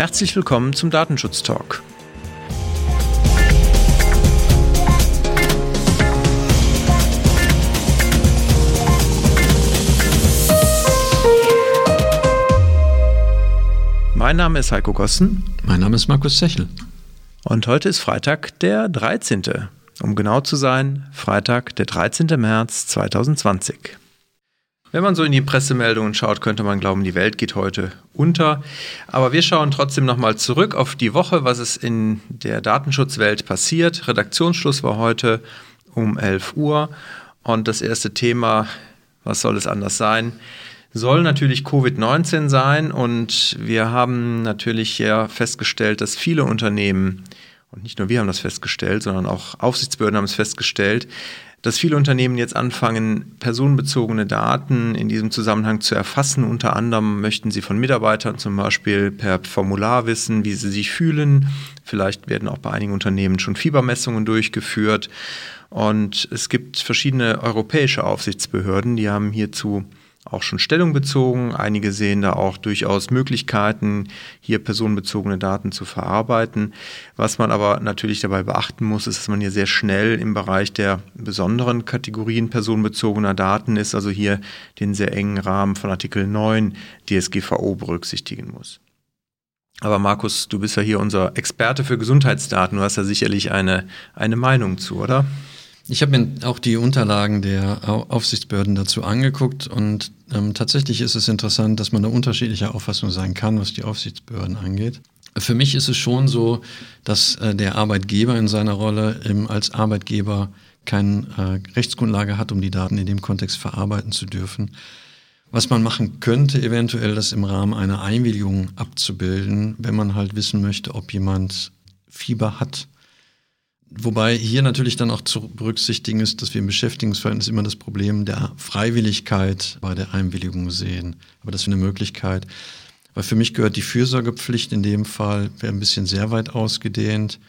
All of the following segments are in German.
Herzlich willkommen zum Datenschutz Talk. Mein Name ist Heiko Gossen. Mein Name ist Markus Sechel. Und heute ist Freitag, der 13. Um genau zu sein, Freitag, der 13. März 2020. Wenn man so in die Pressemeldungen schaut, könnte man glauben, die Welt geht heute unter. Aber wir schauen trotzdem nochmal zurück auf die Woche, was es in der Datenschutzwelt passiert. Redaktionsschluss war heute um 11 Uhr. Und das erste Thema, was soll es anders sein, soll natürlich Covid-19 sein. Und wir haben natürlich ja festgestellt, dass viele Unternehmen, und nicht nur wir haben das festgestellt, sondern auch Aufsichtsbehörden haben es festgestellt, dass viele Unternehmen jetzt anfangen, personenbezogene Daten in diesem Zusammenhang zu erfassen. Unter anderem möchten sie von Mitarbeitern zum Beispiel per Formular wissen, wie sie sich fühlen. Vielleicht werden auch bei einigen Unternehmen schon Fiebermessungen durchgeführt. Und es gibt verschiedene europäische Aufsichtsbehörden, die haben hierzu auch schon Stellung bezogen. Einige sehen da auch durchaus Möglichkeiten, hier personenbezogene Daten zu verarbeiten. Was man aber natürlich dabei beachten muss, ist, dass man hier sehr schnell im Bereich der besonderen Kategorien personenbezogener Daten ist, also hier den sehr engen Rahmen von Artikel 9 DSGVO berücksichtigen muss. Aber Markus, du bist ja hier unser Experte für Gesundheitsdaten. Du hast ja sicherlich eine, eine Meinung zu, oder? Ich habe mir auch die Unterlagen der Aufsichtsbehörden dazu angeguckt und ähm, tatsächlich ist es interessant, dass man da unterschiedlicher Auffassung sein kann, was die Aufsichtsbehörden angeht. Für mich ist es schon so, dass äh, der Arbeitgeber in seiner Rolle ähm, als Arbeitgeber keine äh, Rechtsgrundlage hat, um die Daten in dem Kontext verarbeiten zu dürfen. Was man machen könnte, eventuell das im Rahmen einer Einwilligung abzubilden, wenn man halt wissen möchte, ob jemand Fieber hat Wobei hier natürlich dann auch zu berücksichtigen ist, dass wir im Beschäftigungsverhältnis immer das Problem der Freiwilligkeit bei der Einwilligung sehen. Aber das ist eine Möglichkeit. Weil für mich gehört die Fürsorgepflicht in dem Fall, wäre ein bisschen sehr weit ausgedehnt.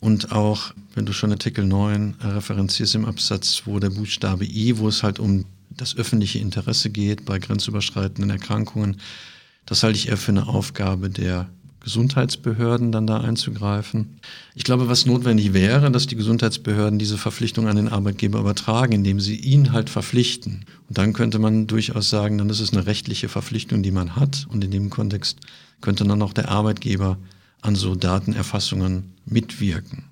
Und auch, wenn du schon Artikel 9 referenzierst im Absatz 2 der Buchstabe I, wo es halt um das öffentliche Interesse geht bei grenzüberschreitenden Erkrankungen, das halte ich eher für eine Aufgabe der Gesundheitsbehörden dann da einzugreifen. Ich glaube, was notwendig wäre, dass die Gesundheitsbehörden diese Verpflichtung an den Arbeitgeber übertragen, indem sie ihn halt verpflichten. Und dann könnte man durchaus sagen, dann ist es eine rechtliche Verpflichtung, die man hat. Und in dem Kontext könnte dann auch der Arbeitgeber an so Datenerfassungen mitwirken.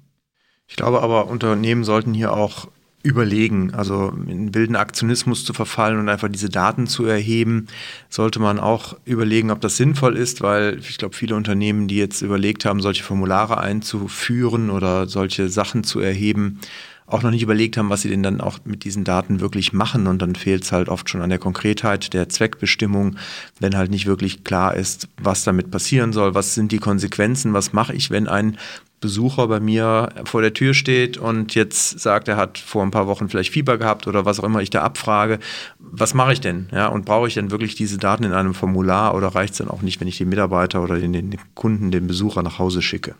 Ich glaube aber, Unternehmen sollten hier auch überlegen. Also in wilden Aktionismus zu verfallen und einfach diese Daten zu erheben, sollte man auch überlegen, ob das sinnvoll ist, weil ich glaube, viele Unternehmen, die jetzt überlegt haben, solche Formulare einzuführen oder solche Sachen zu erheben, auch noch nicht überlegt haben, was sie denn dann auch mit diesen Daten wirklich machen. Und dann fehlt es halt oft schon an der Konkretheit der Zweckbestimmung, wenn halt nicht wirklich klar ist, was damit passieren soll, was sind die Konsequenzen, was mache ich, wenn ein Besucher bei mir vor der Tür steht und jetzt sagt, er hat vor ein paar Wochen vielleicht Fieber gehabt oder was auch immer ich da abfrage, was mache ich denn? Ja, und brauche ich denn wirklich diese Daten in einem Formular oder reicht es dann auch nicht, wenn ich den Mitarbeiter oder den, den Kunden, den Besucher nach Hause schicke?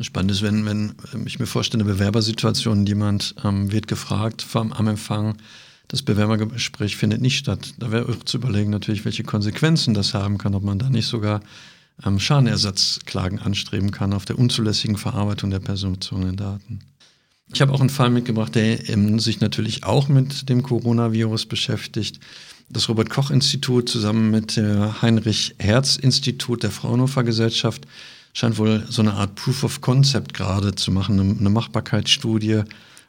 Spannend ist, wenn, wenn ich mir vorstelle, Bewerbersituation, jemand ähm, wird gefragt vom, am Empfang, das Bewerbergespräch findet nicht statt. Da wäre auch zu überlegen natürlich, welche Konsequenzen das haben kann, ob man da nicht sogar ähm, Schadenersatzklagen anstreben kann auf der unzulässigen Verarbeitung der personenbezogenen Daten. Ich habe auch einen Fall mitgebracht, der ähm, sich natürlich auch mit dem Coronavirus beschäftigt. Das Robert Koch Institut zusammen mit der Heinrich Herz Institut der Fraunhofer Gesellschaft scheint wohl so eine Art Proof of Concept gerade zu machen, eine Machbarkeitsstudie,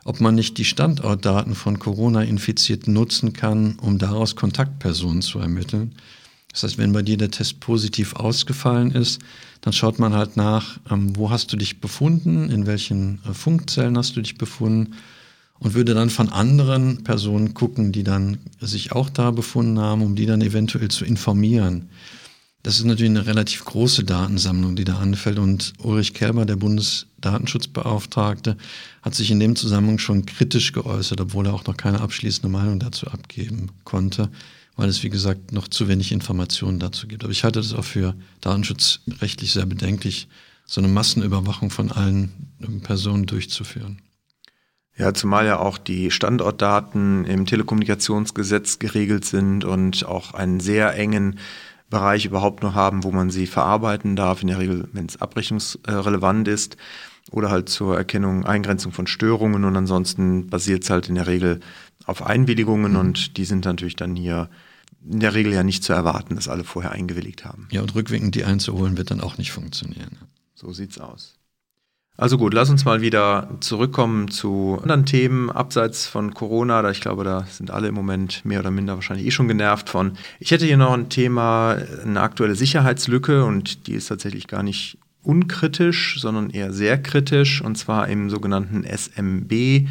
ob man nicht die Standortdaten von Corona-Infizierten nutzen kann, um daraus Kontaktpersonen zu ermitteln. Das heißt, wenn bei dir der Test positiv ausgefallen ist, dann schaut man halt nach, ähm, wo hast du dich befunden, in welchen äh, Funkzellen hast du dich befunden und würde dann von anderen Personen gucken, die dann sich auch da befunden haben, um die dann eventuell zu informieren. Das ist natürlich eine relativ große Datensammlung, die da anfällt. Und Ulrich Kerber, der Bundesdatenschutzbeauftragte, hat sich in dem Zusammenhang schon kritisch geäußert, obwohl er auch noch keine abschließende Meinung dazu abgeben konnte weil es, wie gesagt, noch zu wenig Informationen dazu gibt. Aber ich halte das auch für datenschutzrechtlich sehr bedenklich, so eine Massenüberwachung von allen Personen durchzuführen. Ja, zumal ja auch die Standortdaten im Telekommunikationsgesetz geregelt sind und auch einen sehr engen Bereich überhaupt noch haben, wo man sie verarbeiten darf, in der Regel, wenn es abrechnungsrelevant ist oder halt zur Erkennung, Eingrenzung von Störungen und ansonsten basiert es halt in der Regel auf Einwilligungen mhm. und die sind natürlich dann hier in der Regel ja nicht zu erwarten, dass alle vorher eingewilligt haben. Ja, und rückwirkend die einzuholen wird dann auch nicht funktionieren. So sieht's aus. Also gut, lass uns mal wieder zurückkommen zu anderen Themen abseits von Corona. Da ich glaube, da sind alle im Moment mehr oder minder wahrscheinlich eh schon genervt von. Ich hätte hier noch ein Thema, eine aktuelle Sicherheitslücke und die ist tatsächlich gar nicht unkritisch, sondern eher sehr kritisch und zwar im sogenannten SMB.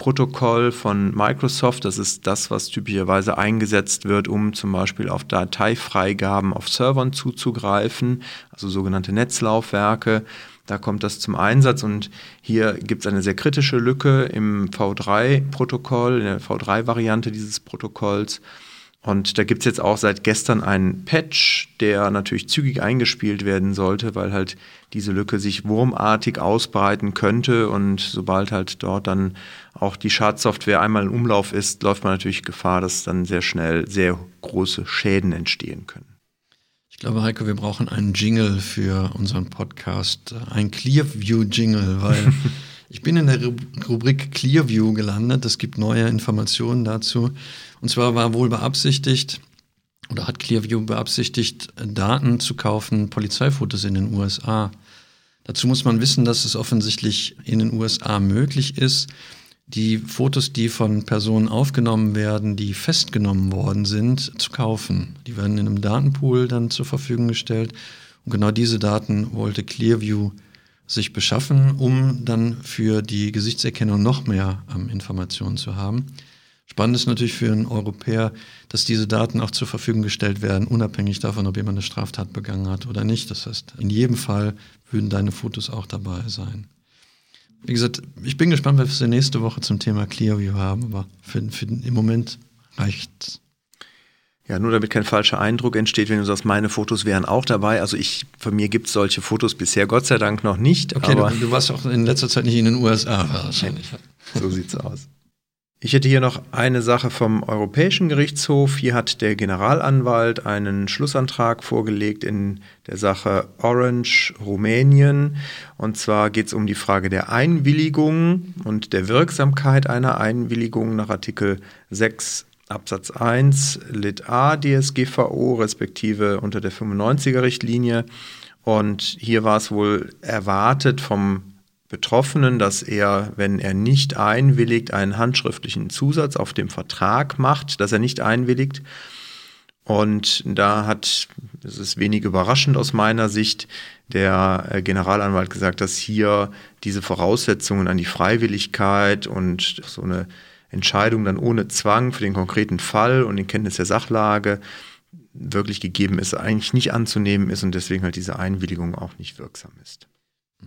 Protokoll von Microsoft. Das ist das, was typischerweise eingesetzt wird, um zum Beispiel auf Dateifreigaben auf Servern zuzugreifen, also sogenannte Netzlaufwerke. Da kommt das zum Einsatz und hier gibt es eine sehr kritische Lücke im V3-Protokoll, in der V3-Variante dieses Protokolls. Und da gibt es jetzt auch seit gestern einen Patch, der natürlich zügig eingespielt werden sollte, weil halt diese Lücke sich wurmartig ausbreiten könnte. Und sobald halt dort dann auch die Schadsoftware einmal in Umlauf ist, läuft man natürlich Gefahr, dass dann sehr schnell sehr große Schäden entstehen können. Ich glaube, Heiko, wir brauchen einen Jingle für unseren Podcast, ein Clearview-Jingle, weil ich bin in der Rubrik Clearview gelandet. Es gibt neue Informationen dazu. Und zwar war wohl beabsichtigt, oder hat Clearview beabsichtigt, Daten zu kaufen, Polizeifotos in den USA. Dazu muss man wissen, dass es offensichtlich in den USA möglich ist, die Fotos, die von Personen aufgenommen werden, die festgenommen worden sind, zu kaufen. Die werden in einem Datenpool dann zur Verfügung gestellt. Und genau diese Daten wollte Clearview sich beschaffen, um dann für die Gesichtserkennung noch mehr ähm, Informationen zu haben. Spannend ist natürlich für einen Europäer, dass diese Daten auch zur Verfügung gestellt werden, unabhängig davon, ob jemand eine Straftat begangen hat oder nicht. Das heißt, in jedem Fall würden deine Fotos auch dabei sein. Wie gesagt, ich bin gespannt, was wir nächste Woche zum Thema Clearview haben, aber für, für im Moment reicht's. Ja, nur damit kein falscher Eindruck entsteht, wenn du sagst, meine Fotos wären auch dabei. Also ich, von mir gibt es solche Fotos bisher Gott sei Dank noch nicht. Okay, du, du, warst auch in letzter Zeit nicht in den USA wahrscheinlich. So sieht's aus. Ich hätte hier noch eine Sache vom Europäischen Gerichtshof. Hier hat der Generalanwalt einen Schlussantrag vorgelegt in der Sache Orange Rumänien. Und zwar geht es um die Frage der Einwilligung und der Wirksamkeit einer Einwilligung nach Artikel 6 Absatz 1 Lit A DSGVO respektive unter der 95er Richtlinie. Und hier war es wohl erwartet vom Betroffenen, dass er, wenn er nicht einwilligt, einen handschriftlichen Zusatz auf dem Vertrag macht, dass er nicht einwilligt. Und da hat, das ist wenig überraschend aus meiner Sicht, der äh, Generalanwalt gesagt, dass hier diese Voraussetzungen an die Freiwilligkeit und so eine Entscheidung dann ohne Zwang für den konkreten Fall und in Kenntnis der Sachlage wirklich gegeben ist, eigentlich nicht anzunehmen ist und deswegen halt diese Einwilligung auch nicht wirksam ist.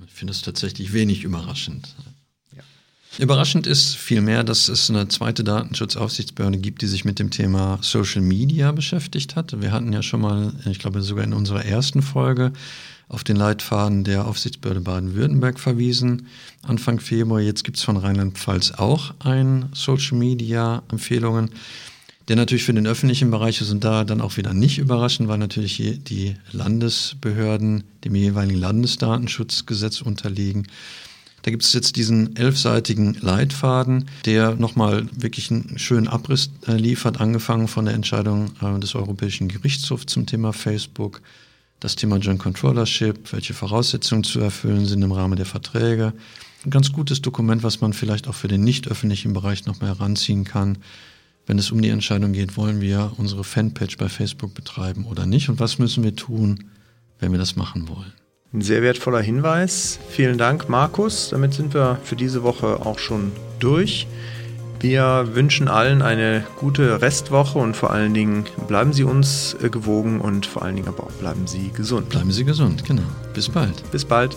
Ich finde es tatsächlich wenig überraschend. Ja. Überraschend ist vielmehr, dass es eine zweite Datenschutzaufsichtsbehörde gibt, die sich mit dem Thema Social Media beschäftigt hat. Wir hatten ja schon mal, ich glaube sogar in unserer ersten Folge, auf den Leitfaden der Aufsichtsbehörde Baden-Württemberg verwiesen, Anfang Februar. Jetzt gibt es von Rheinland-Pfalz auch ein Social Media Empfehlungen. Der natürlich für den öffentlichen Bereich ist und da dann auch wieder nicht überraschend, weil natürlich die Landesbehörden dem jeweiligen Landesdatenschutzgesetz unterliegen. Da gibt es jetzt diesen elfseitigen Leitfaden, der nochmal wirklich einen schönen Abriss äh, liefert, angefangen von der Entscheidung äh, des Europäischen Gerichtshofs zum Thema Facebook, das Thema Joint Controllership, welche Voraussetzungen zu erfüllen sind im Rahmen der Verträge. Ein ganz gutes Dokument, was man vielleicht auch für den nicht öffentlichen Bereich nochmal heranziehen kann wenn es um die Entscheidung geht, wollen wir unsere Fanpage bei Facebook betreiben oder nicht und was müssen wir tun, wenn wir das machen wollen. Ein sehr wertvoller Hinweis. Vielen Dank, Markus. Damit sind wir für diese Woche auch schon durch. Wir wünschen allen eine gute Restwoche und vor allen Dingen bleiben Sie uns äh, gewogen und vor allen Dingen aber auch bleiben Sie gesund. Bleiben Sie gesund, genau. Bis bald. Bis bald.